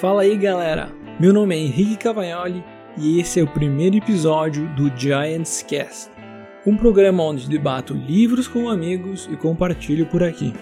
Fala aí galera, meu nome é Henrique Cavagnoli e esse é o primeiro episódio do Giants Cast, um programa onde debato livros com amigos e compartilho por aqui.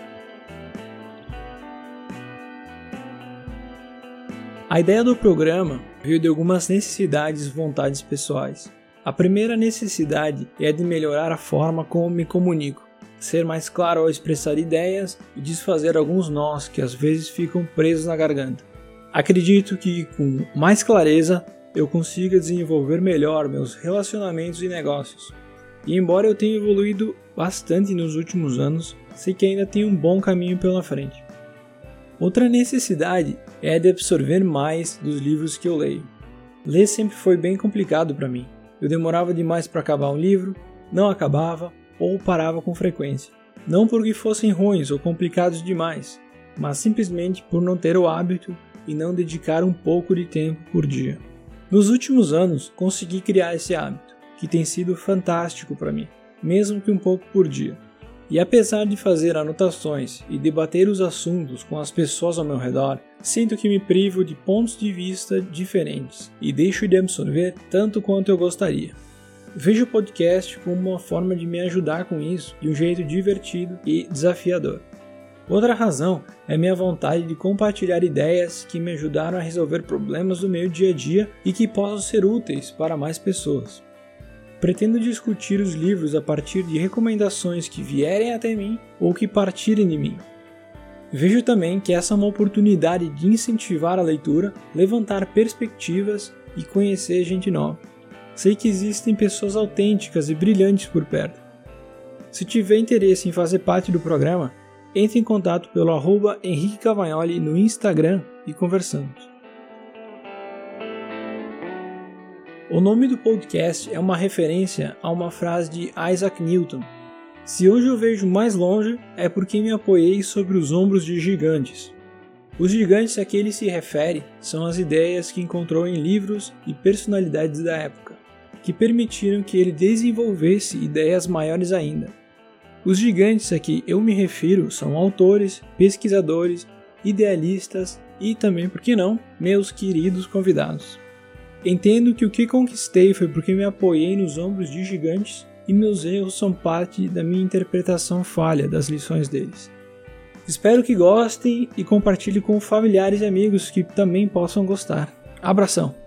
A ideia do programa veio de algumas necessidades e vontades pessoais. A primeira necessidade é de melhorar a forma como me comunico, ser mais claro ao expressar ideias e desfazer alguns nós que às vezes ficam presos na garganta. Acredito que com mais clareza eu consiga desenvolver melhor meus relacionamentos e negócios. E embora eu tenha evoluído bastante nos últimos anos, sei que ainda tenho um bom caminho pela frente. Outra necessidade é a de absorver mais dos livros que eu leio. Ler sempre foi bem complicado para mim. Eu demorava demais para acabar um livro, não acabava ou parava com frequência. Não porque fossem ruins ou complicados demais, mas simplesmente por não ter o hábito e não dedicar um pouco de tempo por dia. Nos últimos anos, consegui criar esse hábito, que tem sido fantástico para mim, mesmo que um pouco por dia. E apesar de fazer anotações e debater os assuntos com as pessoas ao meu redor, sinto que me privo de pontos de vista diferentes e deixo de absorver tanto quanto eu gostaria. Vejo o podcast como uma forma de me ajudar com isso de um jeito divertido e desafiador. Outra razão é minha vontade de compartilhar ideias que me ajudaram a resolver problemas do meu dia a dia e que possam ser úteis para mais pessoas. Pretendo discutir os livros a partir de recomendações que vierem até mim ou que partirem de mim. Vejo também que essa é uma oportunidade de incentivar a leitura, levantar perspectivas e conhecer gente nova. Sei que existem pessoas autênticas e brilhantes por perto. Se tiver interesse em fazer parte do programa, entre em contato pelo arroba Henrique Cavagnoli no Instagram e conversamos. O nome do podcast é uma referência a uma frase de Isaac Newton. Se hoje eu vejo mais longe, é porque me apoiei sobre os ombros de gigantes. Os gigantes a que ele se refere são as ideias que encontrou em livros e personalidades da época, que permitiram que ele desenvolvesse ideias maiores ainda. Os gigantes a que eu me refiro são autores, pesquisadores, idealistas e também, por que não, meus queridos convidados. Entendo que o que conquistei foi porque me apoiei nos ombros de gigantes e meus erros são parte da minha interpretação falha das lições deles. Espero que gostem e compartilhe com familiares e amigos que também possam gostar. Abração!